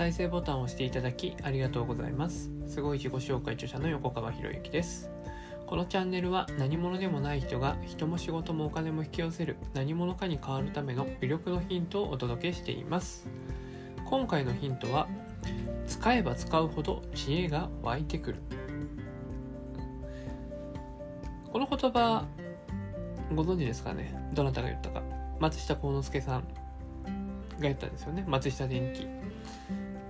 再生ボタンを押していただきありがとうございます。すごい自己紹介著者の横川博之です。このチャンネルは何者でもない人が人も仕事もお金も引き寄せる何者かに変わるための魅力のヒントをお届けしています。今回のヒントは使えば使うほど知恵が湧いてくる。この言葉ご存知ですかね？どなたが言ったか。松下幸之助さんが言ったんですよね。松下電器。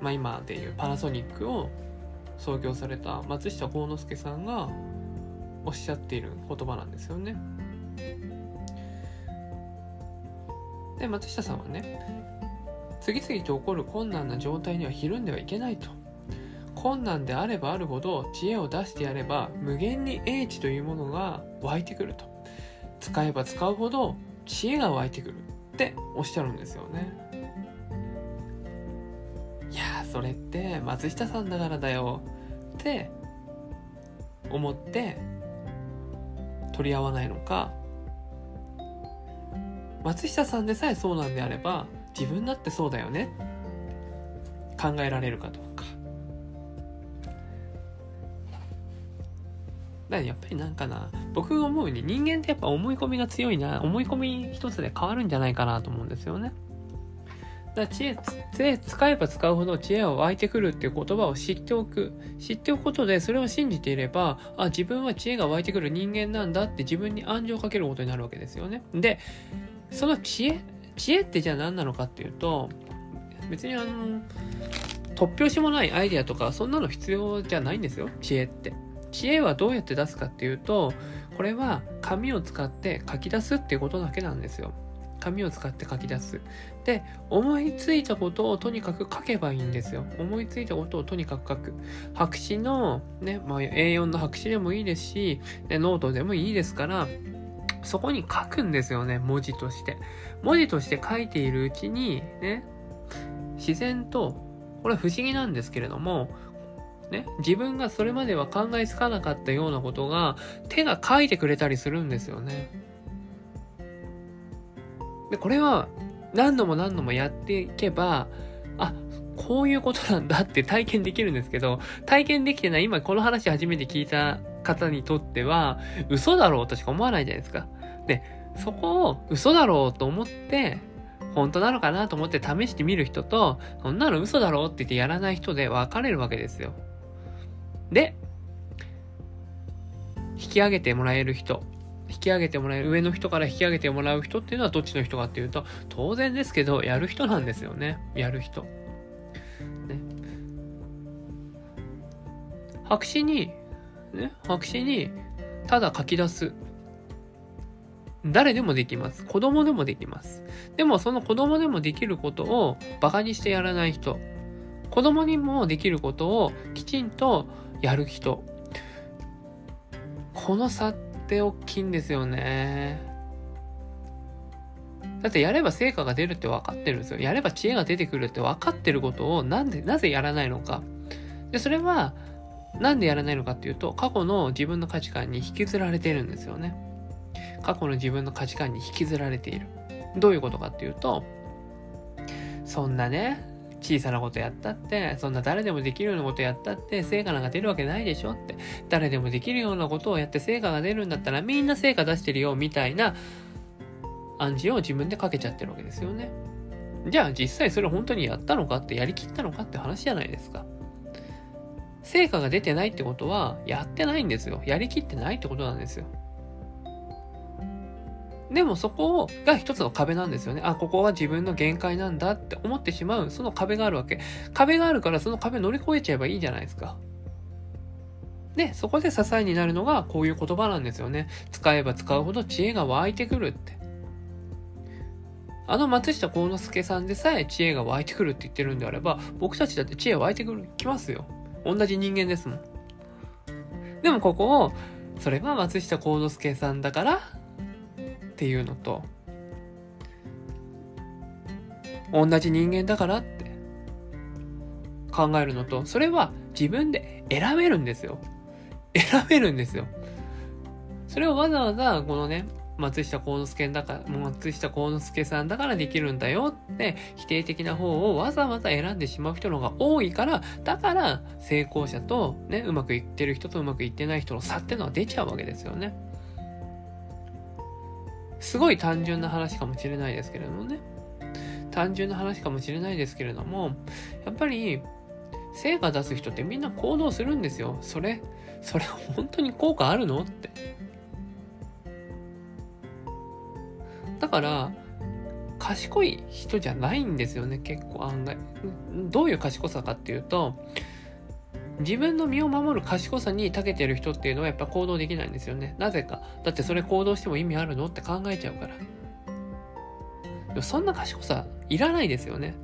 まあ今でいうパナソニックを創業された松下幸之助さんがおっしゃっている言葉なんですよね。で松下さんはね次々と起こる困難な状態にはひるんではいけないと。困難であればあるほど知恵を出してやれば無限に英知というものが湧いてくると。使えば使うほど知恵が湧いてくるっておっしゃるんですよね。それって松下さんだからだよ。って思って取り合わないのか。松下さんでさえそうなんであれば自分だってそうだよね。考えられるかどうか。だからやっぱりなんかな僕が思うに人間ってやっぱ思い込みが強いな。思い込み一つで変わるんじゃないかなと思うんですよね。だから知恵使えば使うほど知恵は湧いてくるっていう言葉を知っておく。知っておくことでそれを信じていればあ自分は知恵が湧いてくる人間なんだって自分に暗示をかけることになるわけですよね。でその知恵知恵ってじゃあ何なのかっていうと別にあの突拍子もないアイデアとかそんなの必要じゃないんですよ。知恵って。知恵はどうやって出すかっていうとこれは紙を使って書き出すっていうことだけなんですよ。紙を使って書き出す。で思いついたことをとにかく書けばいいんですよ。思いついたことをとにかく書く。白紙のね、まあ、A4 の白紙でもいいですしノートでもいいですからそこに書くんですよね文字として。文字として書いているうちにね自然とこれは不思議なんですけれどもね、自分がそれまでは考えつかなかったようなことが手が書いてくれたりするんですよね。で、これは何度も何度もやっていけば、あ、こういうことなんだって体験できるんですけど、体験できてない今この話初めて聞いた方にとっては、嘘だろうとしか思わないじゃないですか。で、そこを嘘だろうと思って、本当なのかなと思って試してみる人と、そんなの嘘だろうって言ってやらない人で分かれるわけですよ。で、引き上げてもらえる人、引き上げてもらえる、上の人から引き上げてもらう人っていうのはどっちの人かっていうと、当然ですけど、やる人なんですよね。やる人。ね。白紙に、ね、白紙に、ただ書き出す。誰でもできます。子供でもできます。でもその子供でもできることをバカにしてやらない人。子供にもできることをきちんとやる人。この差って大きいんですよね。だってやれば成果が出るって分かってるんですよ。やれば知恵が出てくるって分かってることをなんで、なぜやらないのか。で、それはなんでやらないのかっていうと、過去の自分の価値観に引きずられてるんですよね。過去の自分の価値観に引きずられている。どういうことかっていうと、そんなね、小さなことやったって、そんな誰でもできるようなことやったって、成果なんか出るわけないでしょって。誰でもできるようなことをやって成果が出るんだったら、みんな成果出してるよ、みたいな暗示を自分でかけちゃってるわけですよね。じゃあ実際それ本当にやったのかって、やりきったのかって話じゃないですか。成果が出てないってことは、やってないんですよ。やりきってないってことなんですよ。でもそこが一つの壁なんですよね。あ、ここは自分の限界なんだって思ってしまう、その壁があるわけ。壁があるからその壁乗り越えちゃえばいいじゃないですか。で、そこで支えになるのがこういう言葉なんですよね。使えば使うほど知恵が湧いてくるって。あの松下幸之助さんでさえ知恵が湧いてくるって言ってるんであれば、僕たちだって知恵湧いてくる、きますよ。同じ人間ですもん。でもここを、それは松下幸之助さんだからっていうのと、同じ人間だからって考えるのと、それは自分で選べるんですよ。選べるんですよ。それをわざわざ、このね、松下幸之助だから松下幸之助さんだからできるんだよって否定的な方をわざわざ選んでしまう人の方が多いからだから成功者とねうまくいってる人とうまくいってない人の差ってのは出ちゃうわけですよねすごい単純な話かもしれないですけれどもね。単純な話かもしれないですけれどもやっぱり成果出す人ってみんな行動するんですよ。それそれ本当に効果あるのって。だから賢い人じゃないんですよね結構案外。どういう賢さかっていうと自分の身を守る賢さに長けてる人っていうのはやっぱ行動できないんですよねなぜかだってそれ行動しても意味あるのって考えちゃうからでもそんな賢さいらないですよね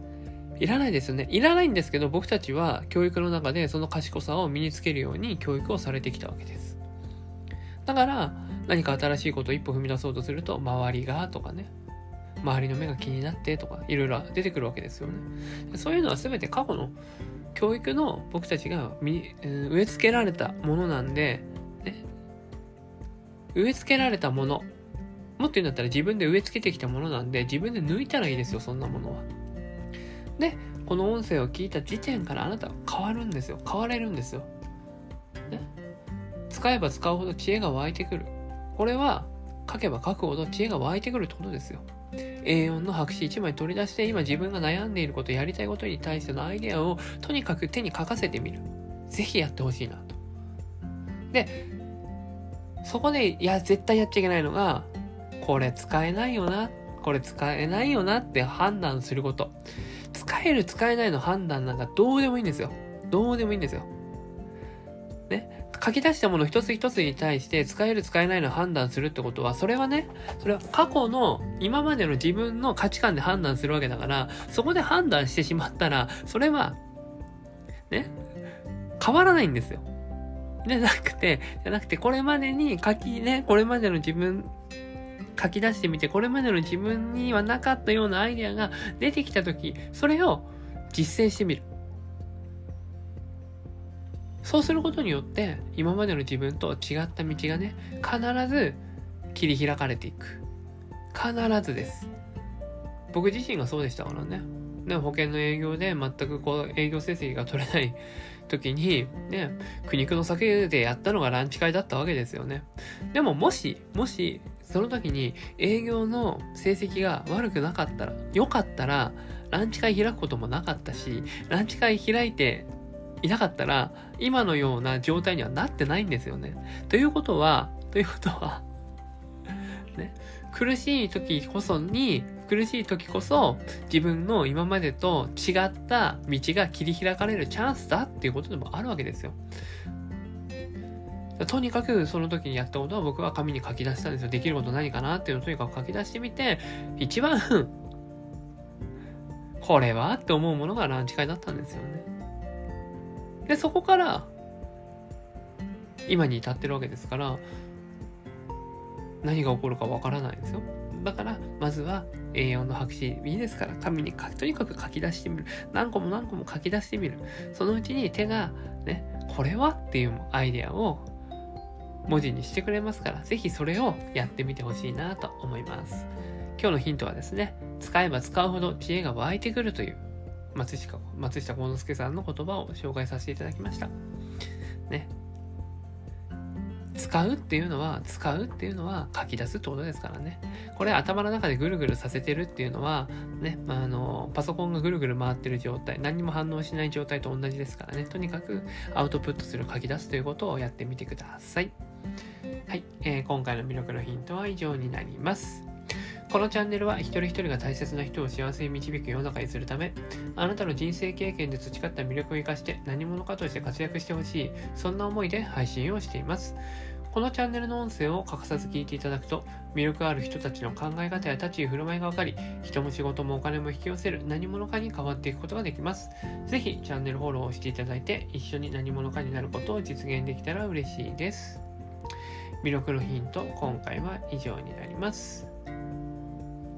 いらないですよね。いらないんですけど、僕たちは教育の中でその賢さを身につけるように教育をされてきたわけです。だから、何か新しいことを一歩踏み出そうとすると、周りがとかね、周りの目が気になってとか、いろいろ出てくるわけですよね。そういうのは全て過去の教育の僕たちが植え付けられたものなんで、ね、植え付けられたもの、もっと言うんだったら自分で植え付けてきたものなんで、自分で抜いたらいいですよ、そんなものは。で、この音声を聞いた時点からあなたは変わるんですよ。変われるんですよ。ね。使えば使うほど知恵が湧いてくる。これは書けば書くほど知恵が湧いてくるってことですよ。A4 の白紙1枚取り出して今自分が悩んでいることやりたいことに対してのアイデアをとにかく手に書かせてみる。ぜひやってほしいなと。で、そこで、いや、絶対やっちゃいけないのが、これ使えないよな、これ使えないよなって判断すること。使える使えないの判断なんかどうでもいいんですよ。どうでもいいんですよ。ね。書き出したもの一つ一つに対して使える使えないの判断するってことは、それはね、それは過去の今までの自分の価値観で判断するわけだから、そこで判断してしまったら、それは、ね、変わらないんですよ。じゃなくて、じゃなくて、これまでに書きね、これまでの自分書き出してみて、これまでの自分にはなかったようなアイデアが出てきたとき、それを実践してみる。そうすることによって、今までの自分と違った道がね、必ず切り開かれていく。必ずです。僕自身がそうでしたからね。で保険の営業で全くこう営業成績が取れない時に、ね、苦肉の酒でやったのがランチ会だったわけですよね。でももし、もし、その時に営業の成績が悪くなかったら、良かったら、ランチ会開くこともなかったし、ランチ会開いていなかったら、今のような状態にはなってないんですよね。ということは、ということはね、苦しい時こそに、苦しい時こそ自分の今までと違った道が切り開かれるチャンスだっていうことでもあるわけですよ。とにかくその時にやったことは僕は紙に書き出したんですよ。できること何かなっていうのをとにかく書き出してみて、一番これはって思うものがランチ会だったんですよね。で、そこから、今に至ってるわけですから、何が起こるかわからないですよ。だから、まずは A4 の白紙いいですから、紙にとにかく書き出してみる。何個も何個も書き出してみる。そのうちに手が、ね、これはっていうアイデアを文字にしてくれますから、ぜひそれをやってみてほしいなと思います。今日のヒントはですね、使えば使うほど知恵が湧いてくるという松下松下幸之助さんの言葉を紹介させていただきました。ね。使うっていうのは、使うっていうのは書き出すってことですからね。これ頭の中でぐるぐるさせてるっていうのは、ね、まあ、あの、パソコンがぐるぐる回ってる状態、何にも反応しない状態と同じですからね。とにかくアウトプットする書き出すということをやってみてください。はい、えー、今回の魅力のヒントは以上になります。このチャンネルは一人一人が大切な人を幸せに導く世の中にするため、あなたの人生経験で培った魅力を生かして何者かとして活躍してほしい、そんな思いで配信をしています。このチャンネルの音声を欠かさず聞いていただくと、魅力ある人たちの考え方や立ち居振る舞いが分かり、人も仕事もお金も引き寄せる何者かに変わっていくことができます。ぜひチャンネルフォローをしていただいて、一緒に何者かになることを実現できたら嬉しいです。魅力のヒント、今回は以上になります。